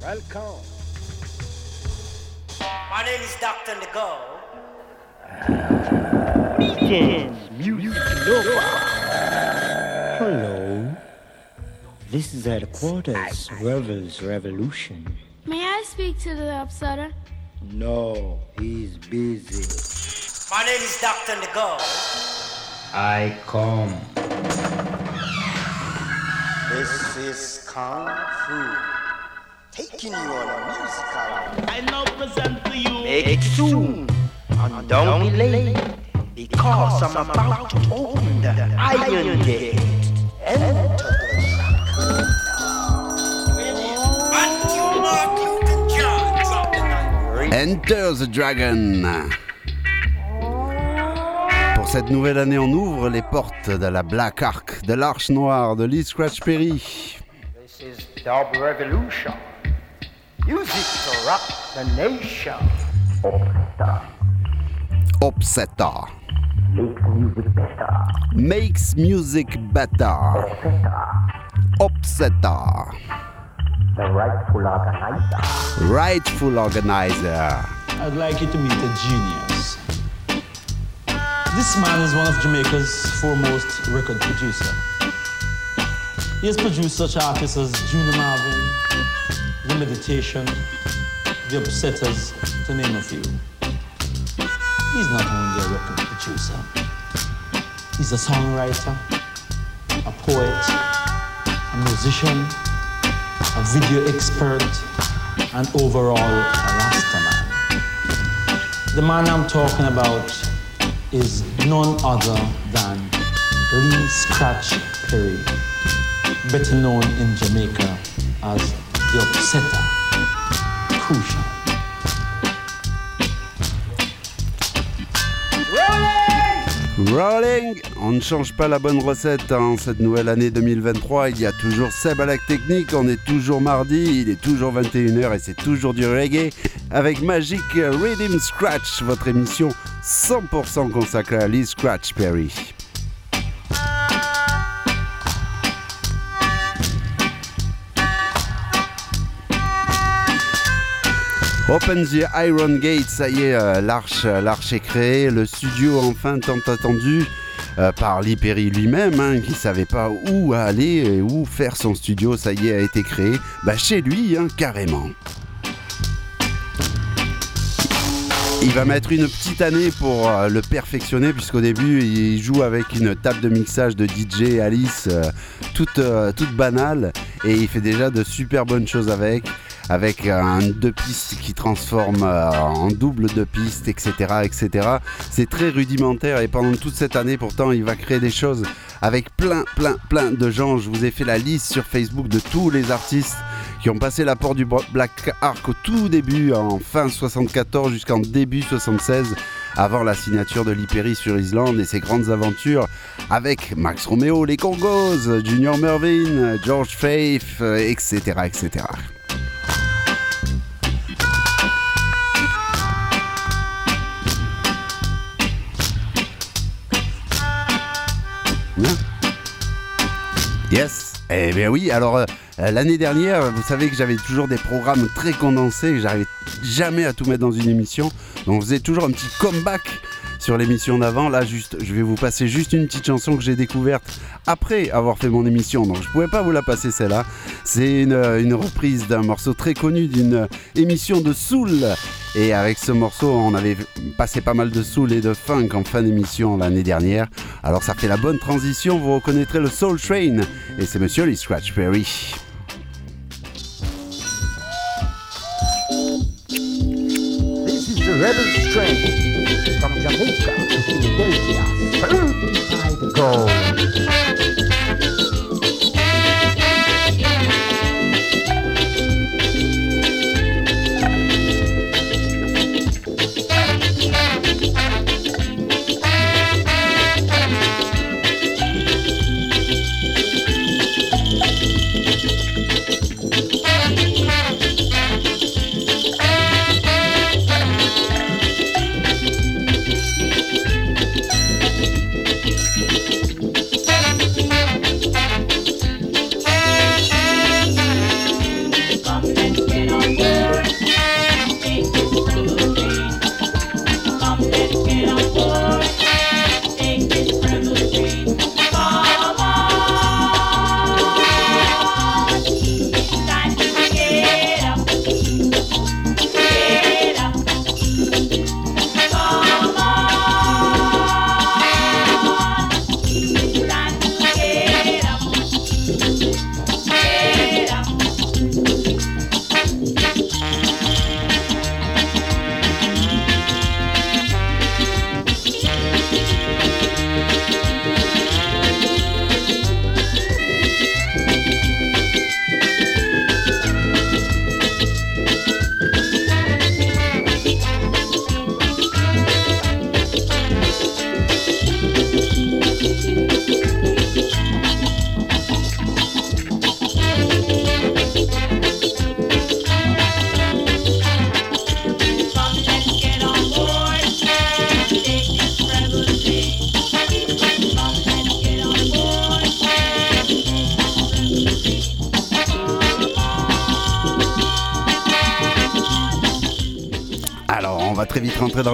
Welcome. My name is Dr. Nego. Hello. This is headquarters, Rebels Revolution. May I speak to the upsetter? No, he's busy. My name is Dr. Nego. I come. This is Kung Fu. Taking you on a musical I now present to you Make it soon and don't be late because I'm about to open the iron gate. Enter the Enter the Dragon. Pour cette nouvelle année, on ouvre les portes de la Black Ark, de l'Arche Noire, de Lee Scratch Perry. This is Dub Revolution. Music to rock the nation. Opseta. Makes music better. Opseta. The rightful organizer. Rightful organizer. I'd like you to meet a genius. This man is one of Jamaica's foremost record producer. He has produced such artists as Junior Marvin, The Meditation, The Upsetters, to name a few. He's not only a record producer, he's a songwriter, a poet, a musician, a video expert, and overall a Rastaman. The man I'm talking about is none other than Lee Scratch Perry, better known in Jamaica as Rolling On ne change pas la bonne recette en cette nouvelle année 2023. Il y a toujours Seb à la technique. On est toujours mardi. Il est toujours 21h et c'est toujours du reggae avec Magic Rhythm Scratch, votre émission 100% consacrée à Lee Scratch Perry. Open the Iron Gate, ça y est, euh, l'arche, l'arche est créée, le studio enfin tant attendu euh, par Lee Perry lui-même, hein, qui savait pas où aller et où faire son studio, ça y est, a été créé, bah chez lui, hein, carrément. Il va mettre une petite année pour euh, le perfectionner puisqu'au début il joue avec une table de mixage de DJ Alice euh, euh, toute banale et il fait déjà de super bonnes choses avec avec un deux pistes qui transforme euh, en double deux pistes etc etc c'est très rudimentaire et pendant toute cette année pourtant il va créer des choses avec plein plein plein de gens je vous ai fait la liste sur Facebook de tous les artistes qui ont passé la porte du Black Ark au tout début, en fin 74 jusqu'en début 76, avant la signature de l'Hyperi sur Islande et ses grandes aventures avec Max Romeo, les Congos, Junior Mervyn, George Faith, euh, etc. etc. Yes. Eh bien oui, alors euh, l'année dernière, vous savez que j'avais toujours des programmes très condensés, j'arrivais jamais à tout mettre dans une émission. Donc on faisait toujours un petit comeback sur l'émission d'avant. Là, juste, je vais vous passer juste une petite chanson que j'ai découverte après avoir fait mon émission. Donc je pouvais pas vous la passer celle-là. C'est une, une reprise d'un morceau très connu d'une émission de Soul. Et avec ce morceau, on avait passé pas mal de soul et de funk en fin d'émission l'année dernière. Alors ça fait la bonne transition, vous reconnaîtrez le Soul Train. Et c'est monsieur Lee Scratch Perry. From Jamaica to Philadelphia. Certified gold.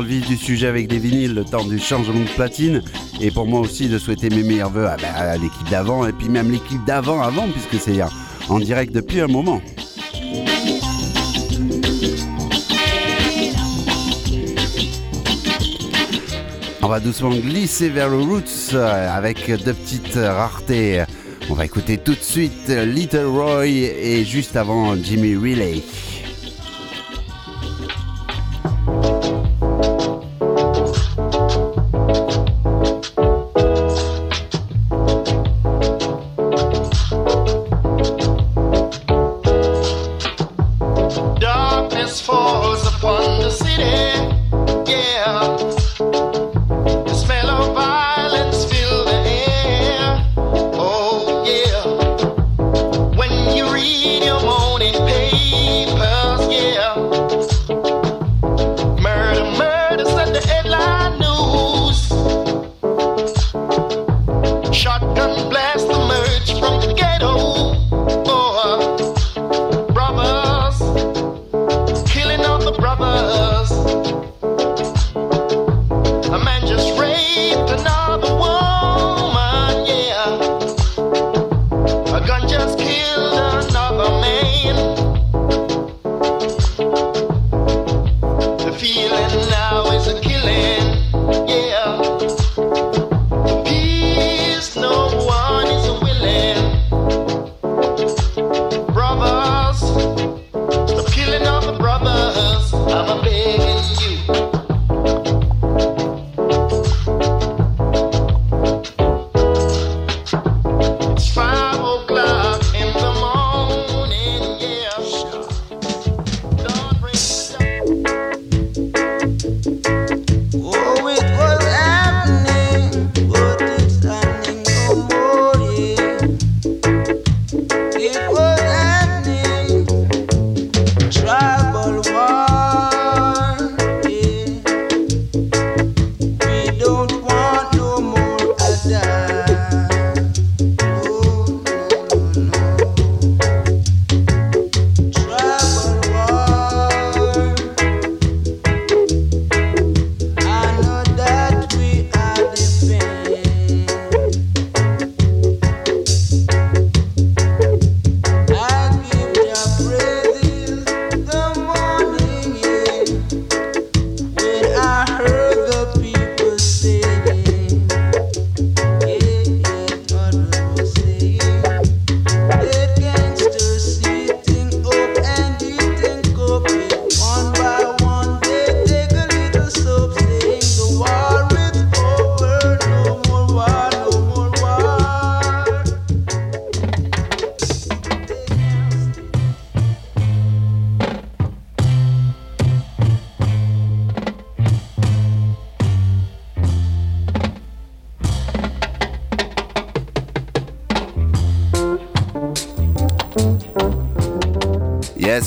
Le vif du sujet avec des vinyles, le temps du changement de platine. Et pour moi aussi de souhaiter mes meilleurs voeux à, bah, l'équipe d'avant et puis même l'équipe d'avant avant, puisque c'est en direct depuis un moment. On va doucement glisser vers le roots euh, avec deux petites raretés. On va écouter tout de suite Little Roy et juste avant Jimmy Relay. just rain.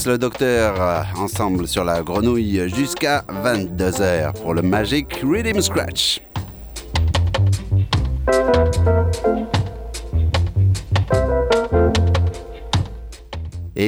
Le docteur, euh, ensemble sur la grenouille jusqu'à 22h pour le Magic Rhythm Scratch.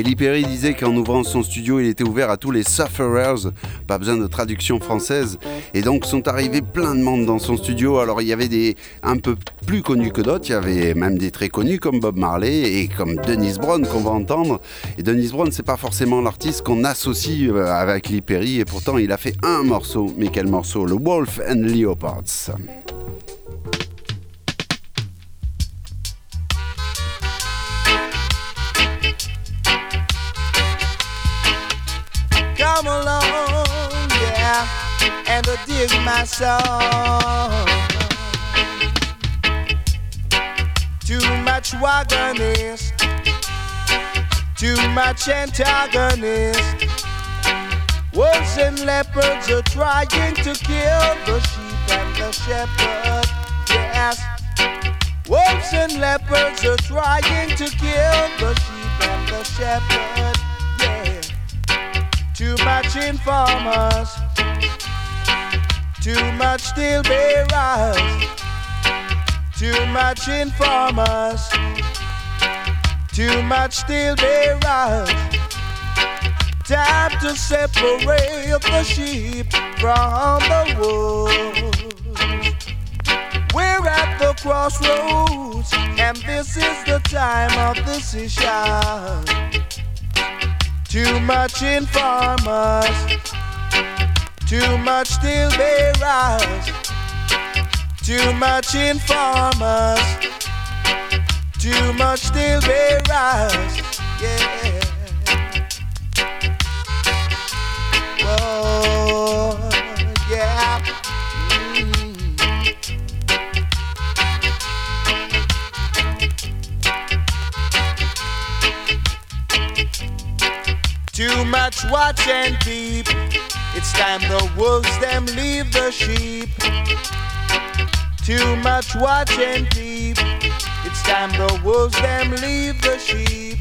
Et Elie Perry disait qu'en ouvrant son studio, il était ouvert à tous les sufferers, pas besoin de traduction française. Et donc sont arrivés plein de monde dans son studio. Alors il y avait des un peu plus connus que d'autres, il y avait même des très connus comme Bob Marley et comme Dennis Brown qu'on va entendre. Et Dennis Brown, c'est pas forcément l'artiste qu'on associe euh, avec Perry, et pourtant il a fait un morceau. Mais quel morceau? Le Wolf and Leopards. And dig my song. Too much wagonist, too much antagonist. Wolves and leopards are trying to kill the sheep and the shepherd. Yes, wolves and leopards are trying to kill the sheep and the shepherd. Yeah. Too much informers, too much steel bearers, too much informers, too much steel bearers. Time to separate the sheep from the wolves. We're at the crossroads, and this is the time of decision. Too much informers, too much still bearers, too much informers, too much still bearers. Yeah. Whoa, yeah. Mm. Too much watch and peep. It's time the wolves them leave the sheep. Too much watch and. It's time the wolves them leave the sheep.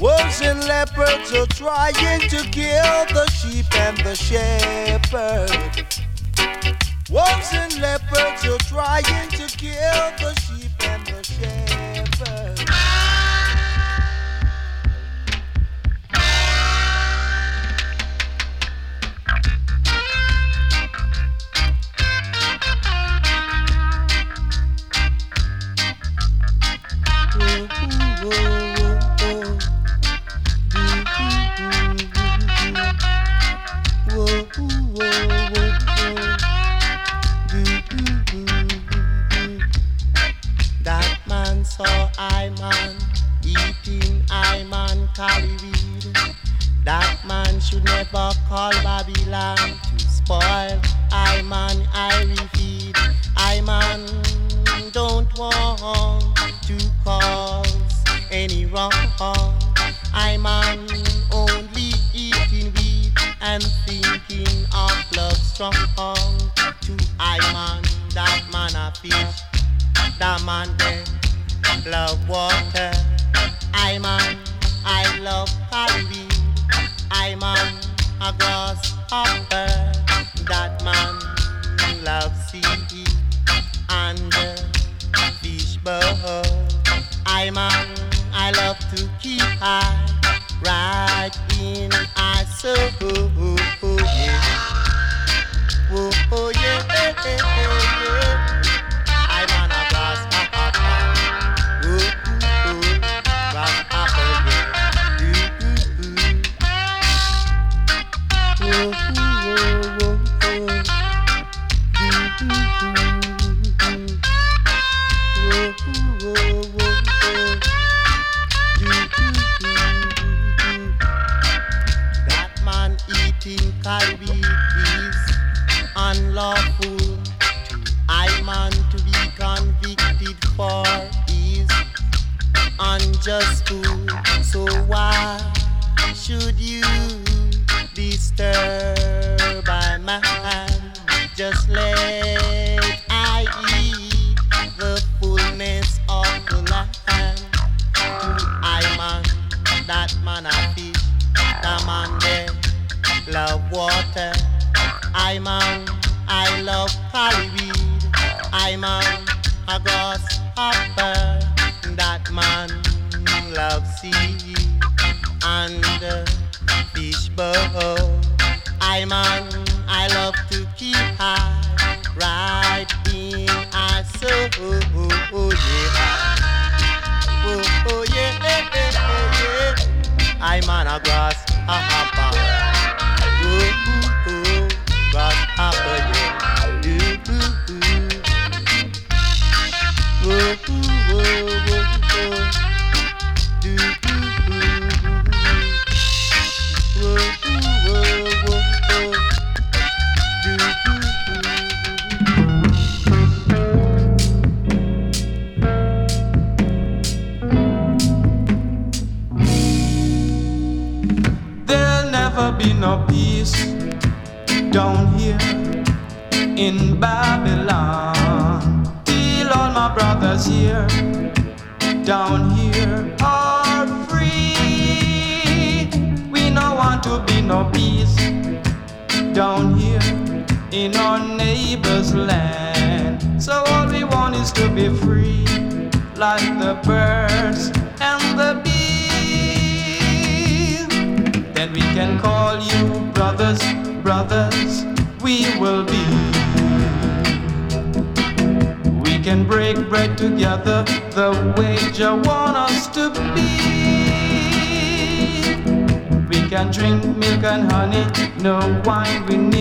Wolves and leopards are trying to kill the sheep and the shepherd. Wolves and leopards are trying to kill the sheep and the I man call don't want to cause any wrong. I man only eating weed and thinking of love strong. To I man that man a fish that man there love water. I man, I love Halloween. I man, a grasshopper. That man love sea and fish bowl. I man, I love to keep high right in I soul. Oh, oh, oh, yeah. Whoa, oh, yeah, yeah, yeah, yeah. I'm a grass a hopper. Ooh, ooh, ooh, grass hopper, yeah. Ooh, ooh, ooh. Ooh, no wine we need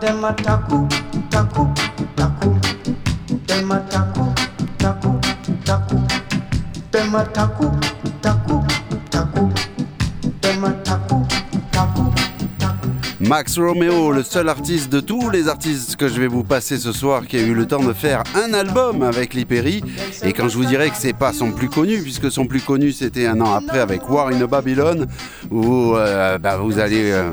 Them a taku, taku, taku. Them a taku, taku, taku. Them a taku, Max Romeo, le seul artiste de tous les artistes que je vais vous passer ce soir qui a eu le temps de faire un album avec Lee Perry. Et quand je vous dirais que c'est pas son plus connu, puisque son plus connu c'était un an après avec War in Babylon, où euh, bah, vous allez euh,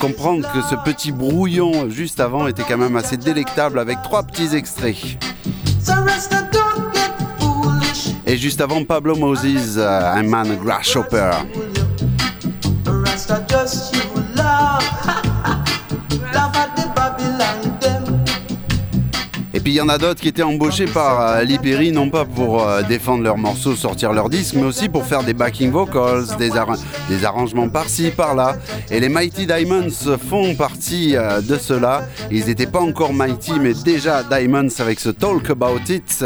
comprendre que ce petit brouillon juste avant était quand même assez délectable avec trois petits extraits. Et juste avant Pablo Moses, euh, un man grasshopper. Puis il y en a d'autres qui étaient embauchés par euh, Lee Perry, non pas pour euh, défendre leurs morceaux, sortir leurs disques, mais aussi pour faire des backing vocals, des, des arrangements par-ci, par-là. Et les Mighty Diamonds font partie euh, de cela. Ils n'étaient pas encore Mighty, mais déjà Diamonds avec ce Talk About It.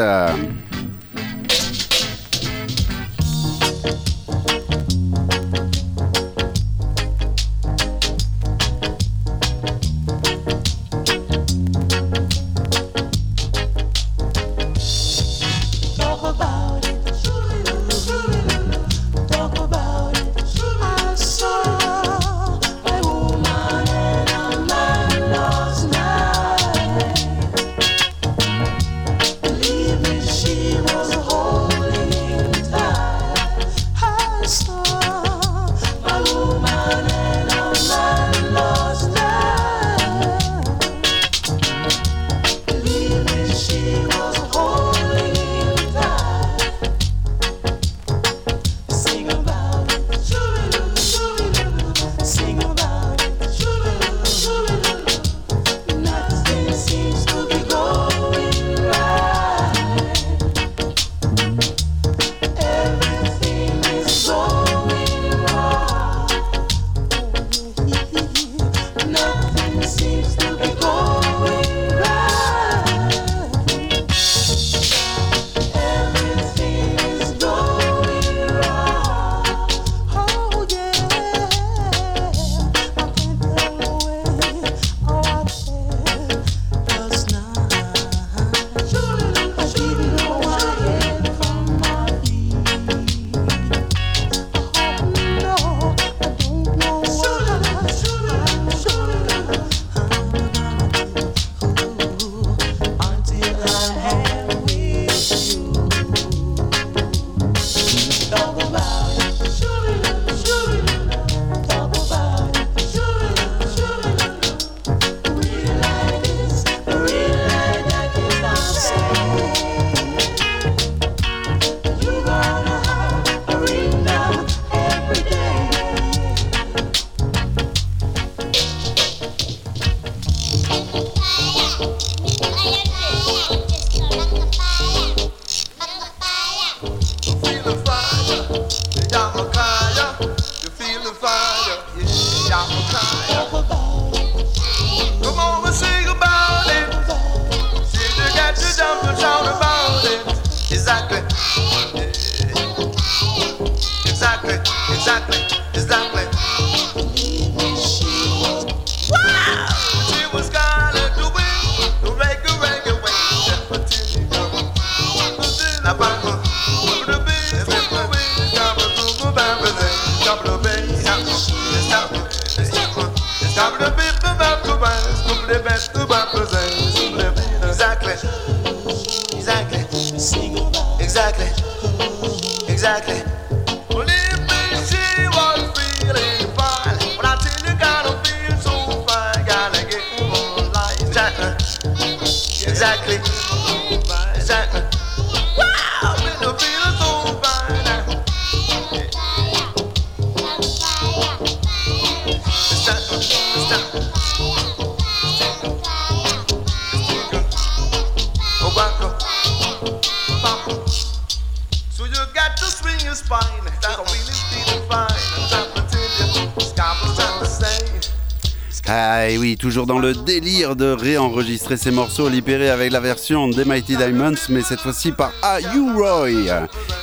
Toujours dans le délire de réenregistrer ces morceaux libérés avec la version des Mighty Diamonds, mais cette fois-ci par A. U. Roy.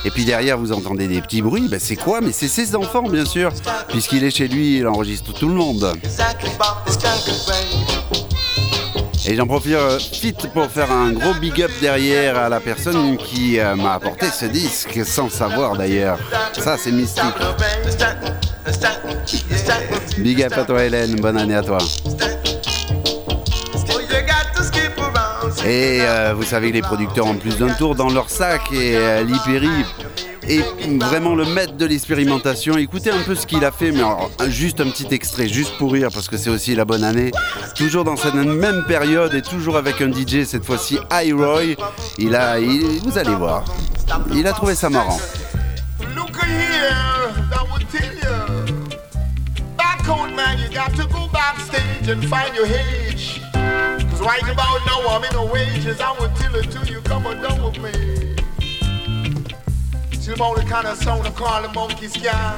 Et puis derrière, vous entendez des petits bruits. Ben, c'est quoi? Mais c'est ses enfants, bien sûr, puisqu'il est chez lui, il enregistre tout le monde. Et j'en profite euh, pour faire un gros big up derrière à la personne qui euh, m'a apporté ce disque, sans savoir d'ailleurs. Ça, c'est mystique. Big up à toi, Hélène. Bonne année à toi. Et euh, vous savez que les producteurs ont plus d'un tour dans leur sac et euh, est vraiment le maître de l'expérimentation. Écoutez un peu ce qu'il a fait, mais juste un petit extrait, juste pour rire, parce que c'est aussi la bonne année. Toujours dans cette même période et toujours avec un DJ, cette fois-ci iRoy. Il a, il- vous allez voir, il a trouvé ça marrant. Back on, man, you got to go backstage and find your. Right about now, I'm in a wages. I would tell it to you, come on down with me. Till the kind of sound I call the monkey scan.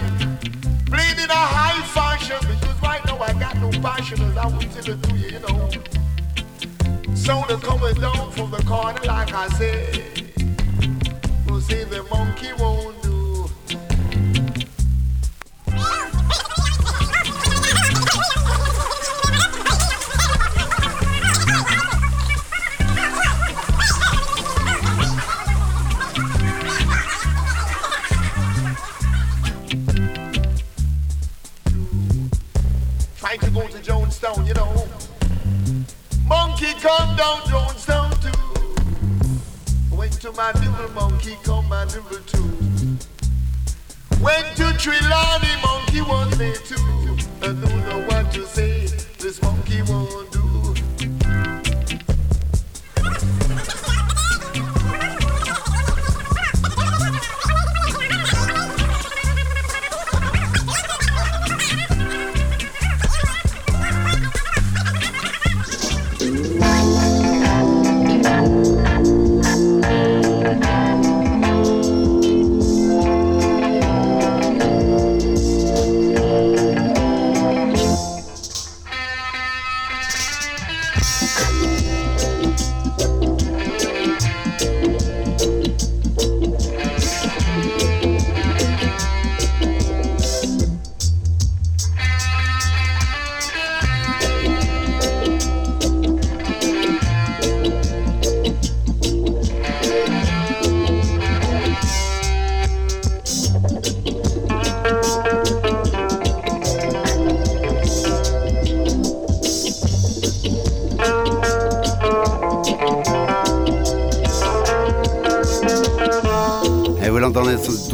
Played in a high fashion because right now I got no passion as I would tell it to you, you know. Sound are coming down from the corner, like I said. We'll see the monkey won't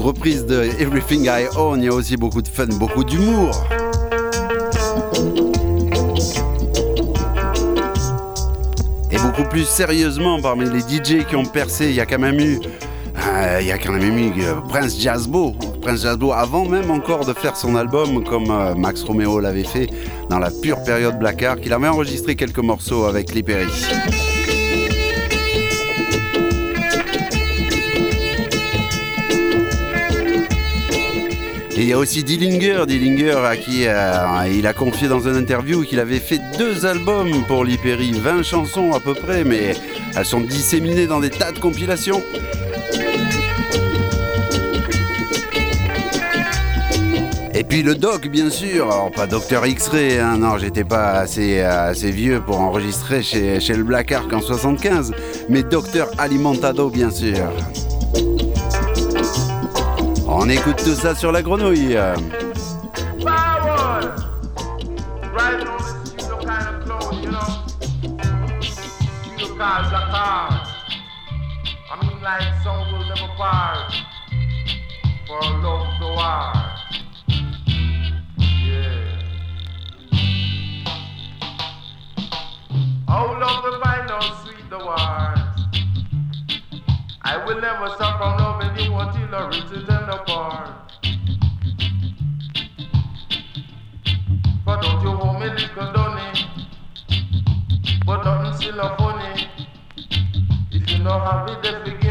reprise de Everything I Own, il y a aussi beaucoup de fun, beaucoup d'humour. Et beaucoup plus sérieusement, parmi les DJ qui ont percé, il y a quand même eu, euh, il y a euh, Prince Jazzbo. Prince Jazzbo, avant même encore de faire son album, comme euh, Max Romeo l'avait fait dans la pure période Black Art, qu'il avait enregistré quelques morceaux avec Lee Il y a aussi Dillinger, Dillinger à qui euh, il a confié dans une interview qu'il avait fait deux albums pour Lee Perry, 20 chansons à peu près, mais elles sont disséminées dans des tas de compilations. Et puis le doc, bien sûr, alors pas Docteur X-Ray, hein, non, j'étais pas assez, euh, assez vieux pour enregistrer chez, chez le Black Ark en 75, mais Docteur Alimentado, bien sûr. On écoute tout ça sur la grenouille. Never part I apart. But don't you hold me little Donny, but nothing still a funny. If you know how it, they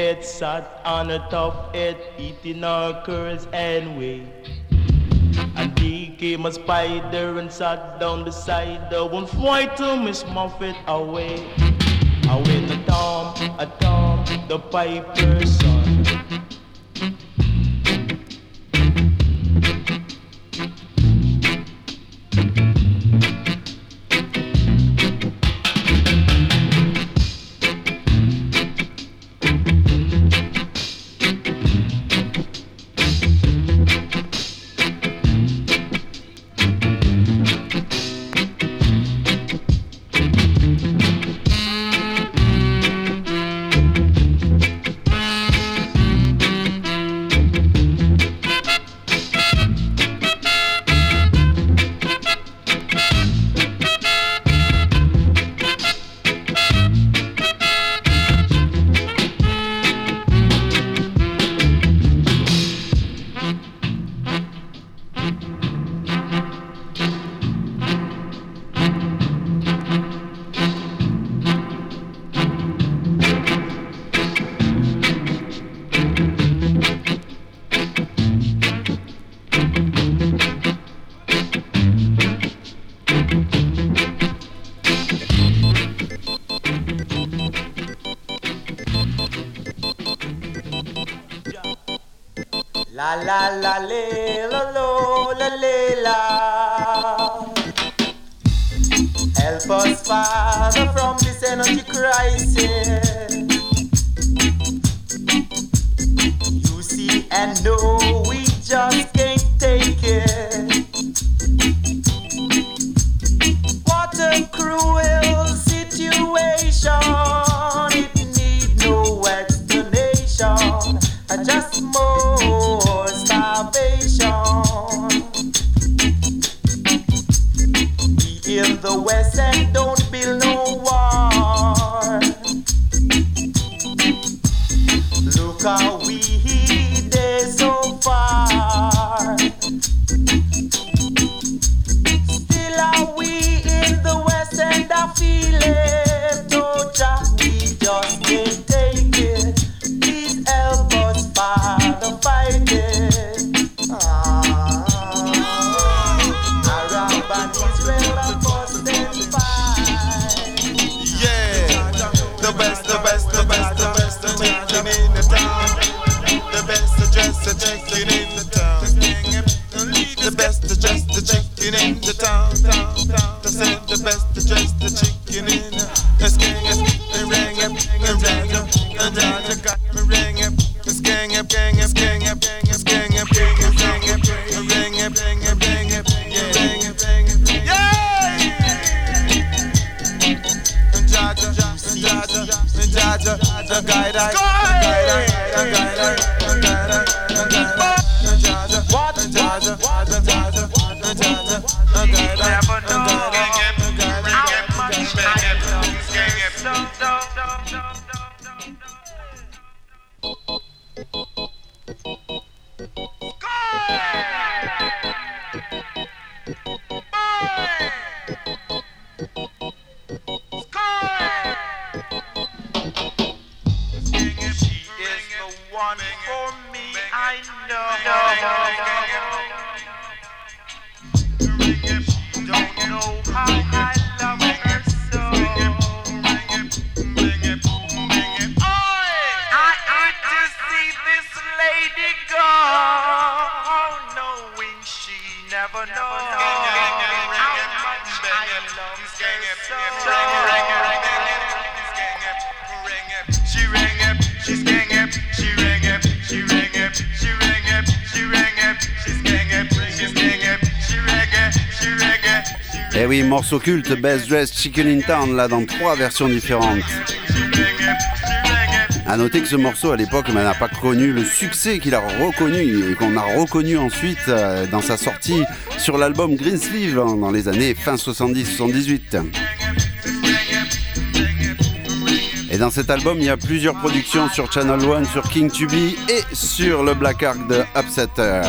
it, sat on the top it, eating our curls anyway. And he came a spider and sat down beside the one fight to Miss Muffet away. Away the tom, a tom, the piper song. la la la le la lo la le la. Help us, Father, from this energy crisis. You see and know we just The guy, right? The guy, right? The guy, right? The guy, right? The guy, right? The guy, right? The guy, What? morceau Best Dress Chicken in Town, là dans trois versions différentes. A noter que ce morceau à l'époque n'a pas connu le succès qu'il a reconnu et qu'on a reconnu ensuite euh, dans sa sortie sur l'album Greensleeve hein, dans les années fin 70-78. Et dans cet album, il y a plusieurs productions sur Channel One, sur King Tubi et sur le Black Ark de Upsetter.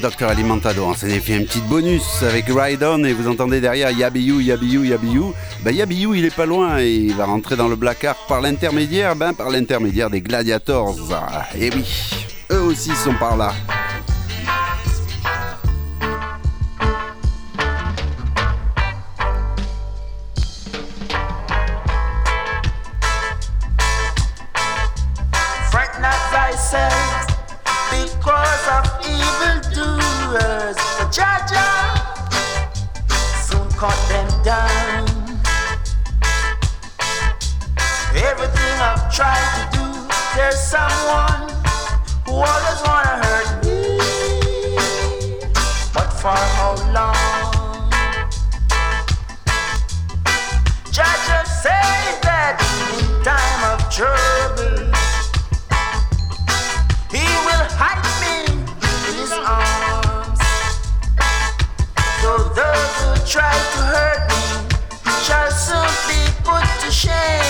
Docteur Alimentado. On s'est fait un petit bonus avec Ride et vous entendez derrière Yabiou, Yabiou, Yabiou. Ben Yabiou, il est pas loin et il va rentrer dans le Black Ark par l'intermédiaire, ben par l'intermédiaire des Gladiators. Et oui, eux aussi sont par là. shame.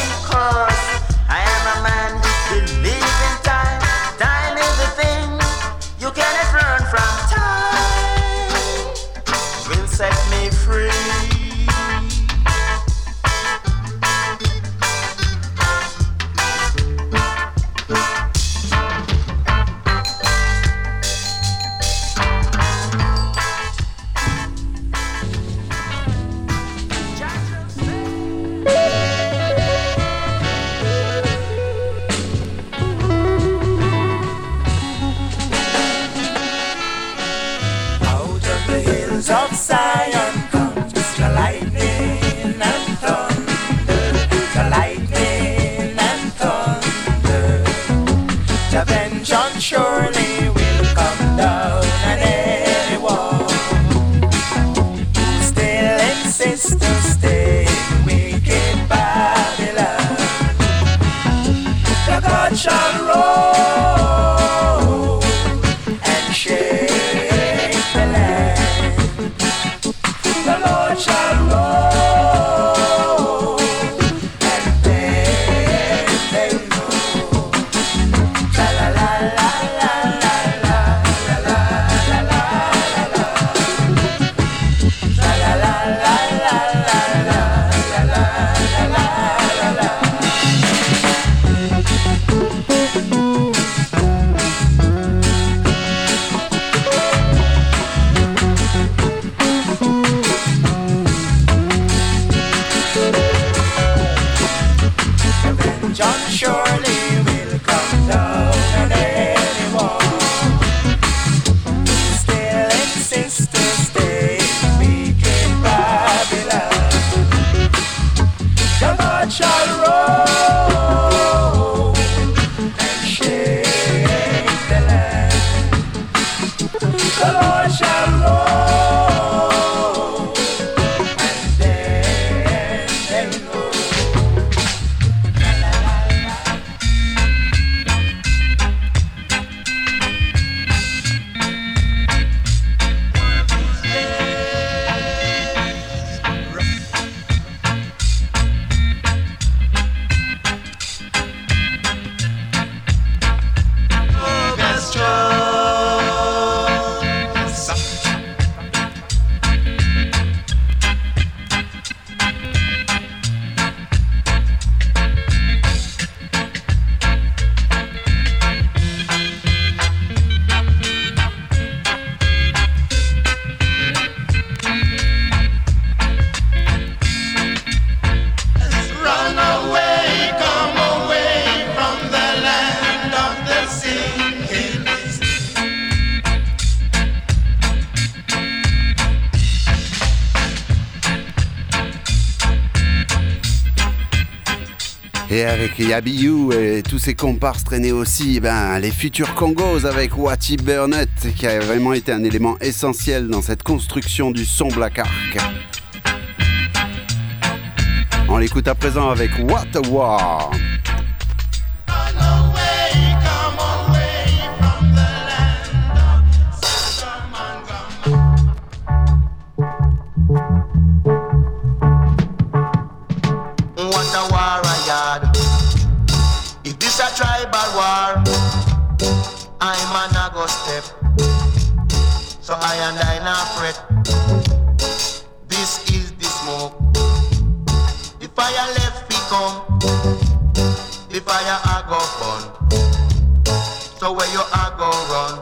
Avec Yabiyu et tous ses comparses traînés aussi, ben, les futurs Congos avec Wati Burnett, qui a vraiment été un élément essentiel dans cette construction du son Black Ark. On l'écoute à présent avec What a War. Not fret. This is the smoke. The fire left we come. The fire I go burn. So where you are go run.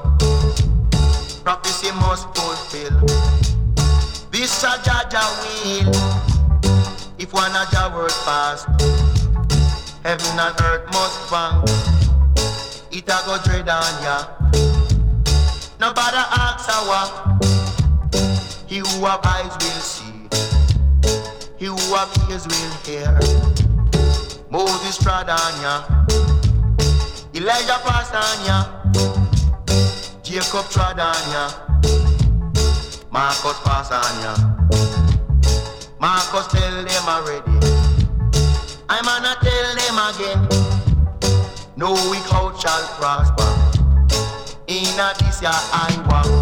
Prophecy must fulfill. This a Jaja will. If one of your word pass, heaven and earth must bang. It a go dread on ya. Who have eyes will see. He who have ears will hear. Moses ya. Elijah ya. Jacob ya. Marcus ya. Marcus tell them already. I'm gonna tell them again. No weak out shall prosper. In a this year I walk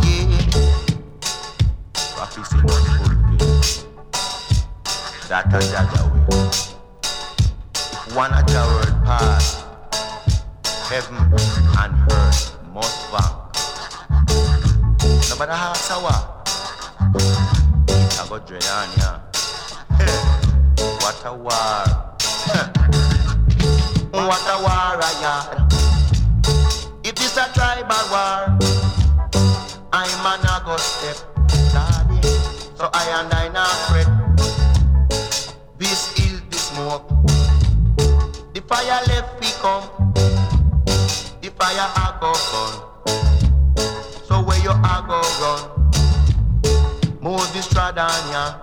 That a Jaja way. If one of your word pass, heaven and earth must bank. Nobody has a what? I got dread on ya. What a war. what a war I had. If this a tribal war, I'm a nago step. So I and I not fret. Fire left we come. The fire a go burn. So where you a go run? Moses trod on ya.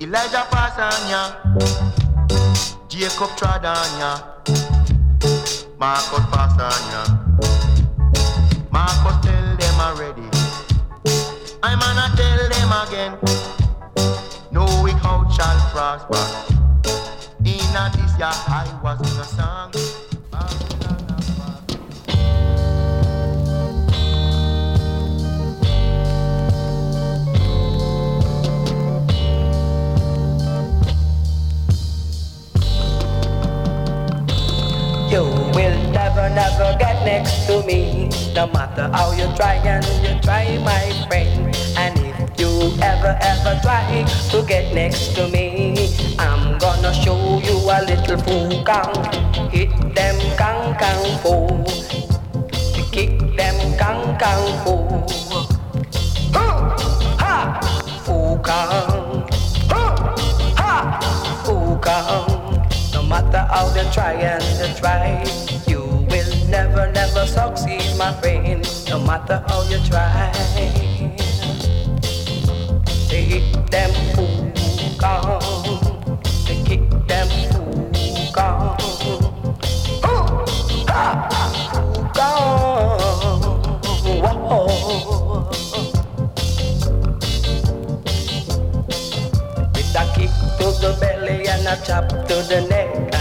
Elijah pass on ya. Jacob trod on ya. Marcus pass on ya. Marcus tell them already. I'm gonna tell them again. No weak out shall prosper. In a this year I was in a song. You will never, never get next to me. No matter how you try and you try, my friend. And you ever, ever try to get next to me, I'm gonna show you a little foo kang. Hit them kang kang foo. Kick them kang kang foo. Huh! Ha! Foo kang. Huh! Ha! Foo kang. No matter how they try and they try, you will never, never succeed, my friend. No matter how you try. Hit them fool gone. They kick them fool gone. Fool gone. Whoa. With a kick to the belly and a chop to the neck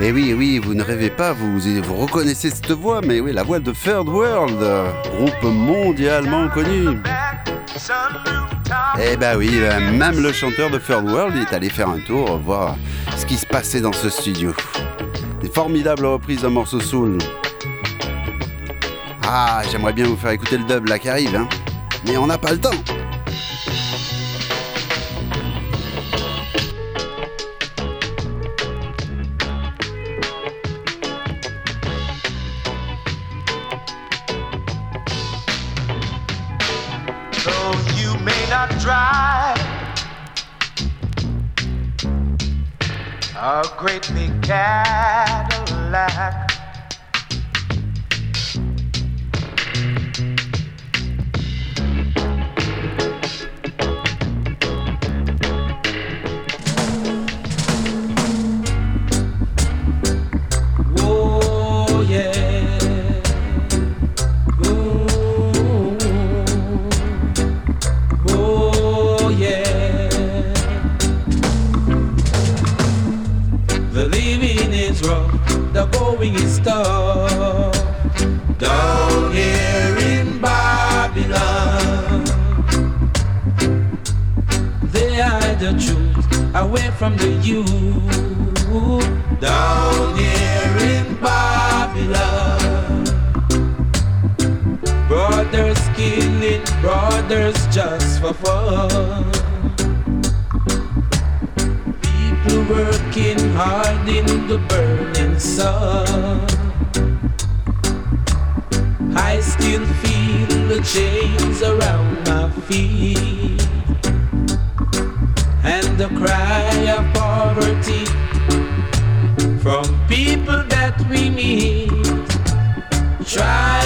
Et eh oui, eh oui, vous ne rêvez pas, vous, reconnaissez cette voix, mais oui, la voix de Third World, groupe mondialement connu. Eh bah oui, euh, même le chanteur de Third World est allé faire un tour, voir ce qui se passait dans ce studio. Des formidables reprises d'un morceau soul. Ah, j'aimerais bien vous faire écouter le dub là qui arrive. Hein. Mais on n'a pas le temps. Cadillac. can feel the chains around my feet and the cry of poverty from people that we meet. Try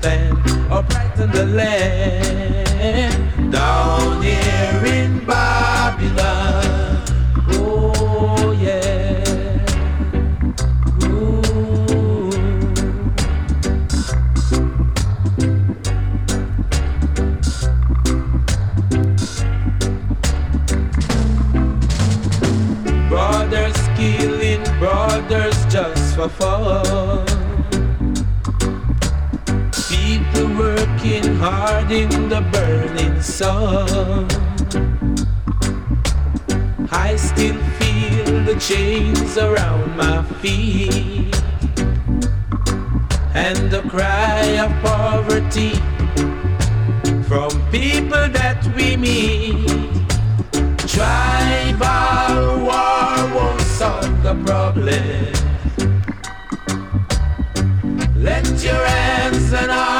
stand upright in the land. sun. I still feel the chains around my feet and the cry of poverty from people that we meet. Tribal war won't solve the problem. Let your hands and arms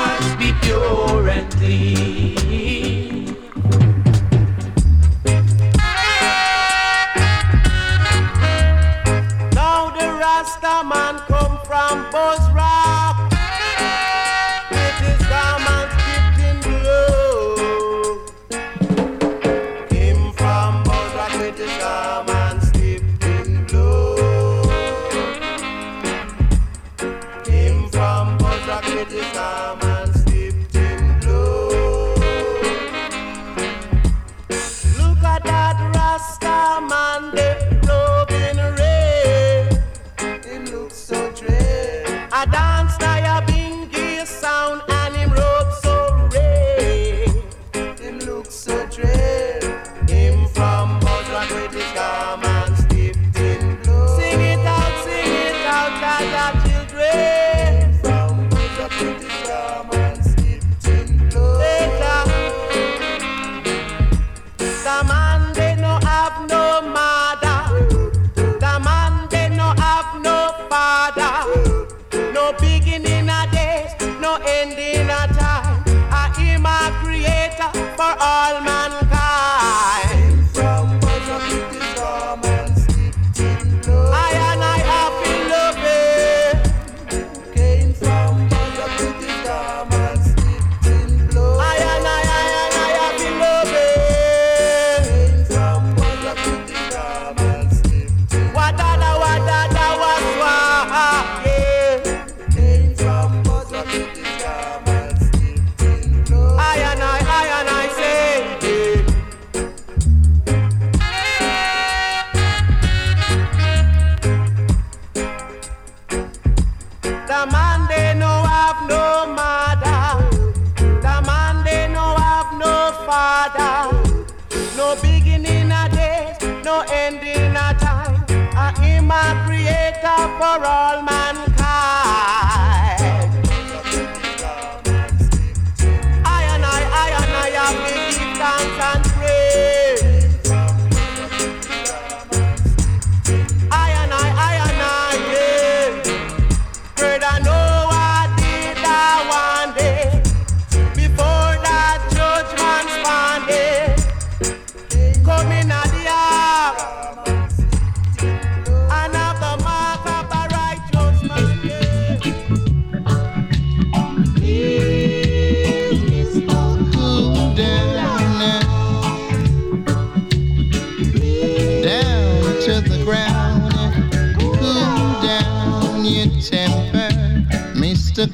for us.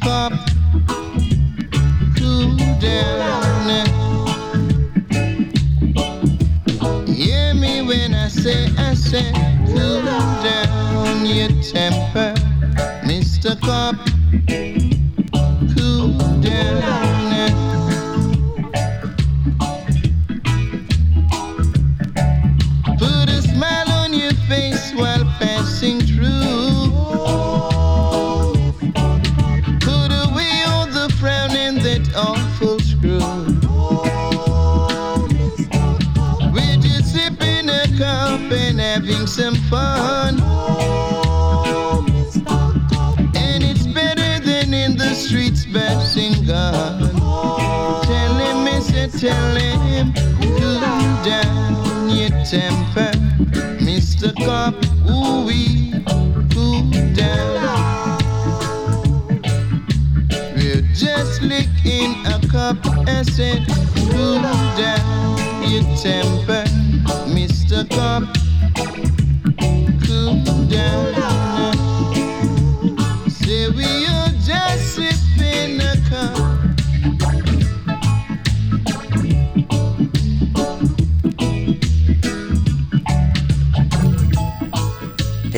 goodbye Cool down your temper, Mr. Cop. Cool down. We're just a cup. Cool down your temper, Mr. Cop. Cool down.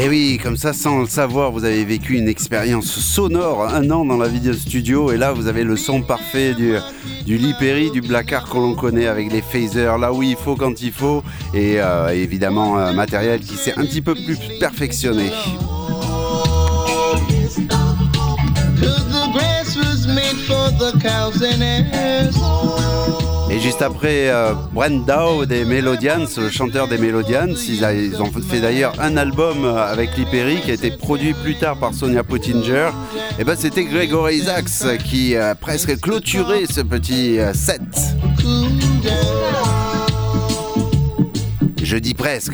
Et Eh oui, comme ça, sans le savoir, vous avez vécu une expérience sonore, un an dans la vidéo studio, et là, vous avez le son parfait du, du Lee Perry, du Black Art que l'on connaît avec les phasers, là où il faut, quand il faut, et euh, évidemment, un matériel qui s'est un petit peu plus perfectionné. Et juste après, euh, Brent Dow des Melodians, le chanteur des Melodians, ils, ont fait d'ailleurs un album euh, avec Lee Perry qui a été produit plus tard par Sonia Pottinger. Et ben c'était Gregory Isaacs qui a presque clôturé ce petit euh, set. Je dis presque.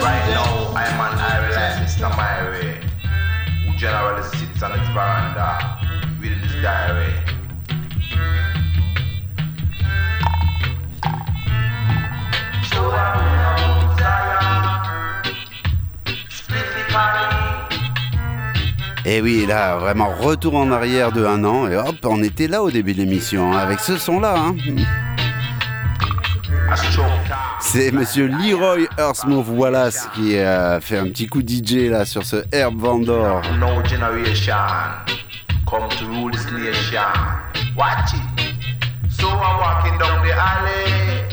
Right now, I'm sits on veranda? Et oui, là, vraiment retour en arrière de un an. Et hop, on était là au début de l'émission, hein, avec ce son-là. hein. C'est monsieur Leroy Earthmove Wallace qui euh, fait un petit coup DJ là sur ce Herb Vandor. Come to rule this nation. Watch it. So I'm walking down the alley.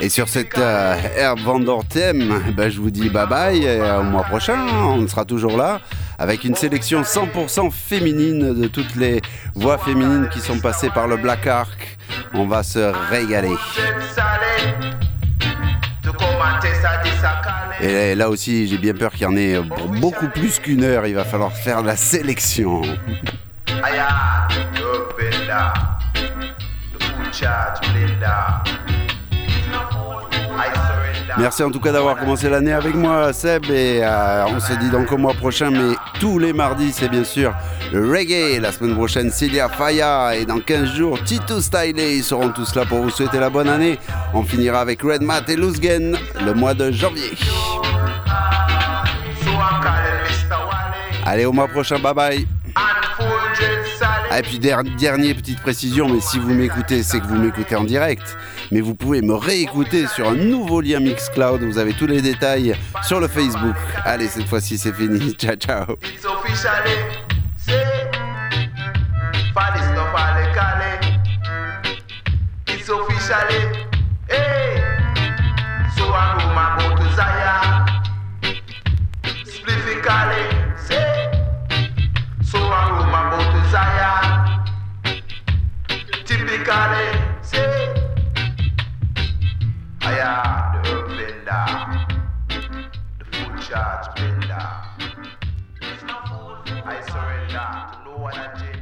Et sur cette euh, Herb Vandor thème, ben, je vous dis bye bye et euh, au mois prochain. On sera toujours là avec une sélection 100% féminine de toutes les voix féminines qui sont passées par le Black Ark. On va se régaler. Et là aussi, j'ai bien peur qu'il y en ait pour beaucoup plus qu'une heure. Il va falloir faire la sélection. Merci en tout cas d'avoir commencé l'année avec moi, Seb. Et euh, on se dit donc au mois prochain, mais tous les mardis, c'est bien sûr le reggae. La semaine prochaine, Celia Faya. Et dans 15 jours, Tito Styley. Ils seront tous là pour vous souhaiter la bonne année. On finira avec Red Mat et Luzgen le mois de janvier. Allez, au mois prochain, bye bye. Ah, et puis der- dernière petite précision, mais si vous m'écoutez, c'est que vous m'écoutez en direct. Mais vous pouvez me réécouter sur un nouveau lien Mixcloud. Vous avez tous les détails sur le Facebook. Allez, cette fois-ci, c'est fini. Ciao, ciao. The herb bender, the full charge blender. I surrender to no one agenda.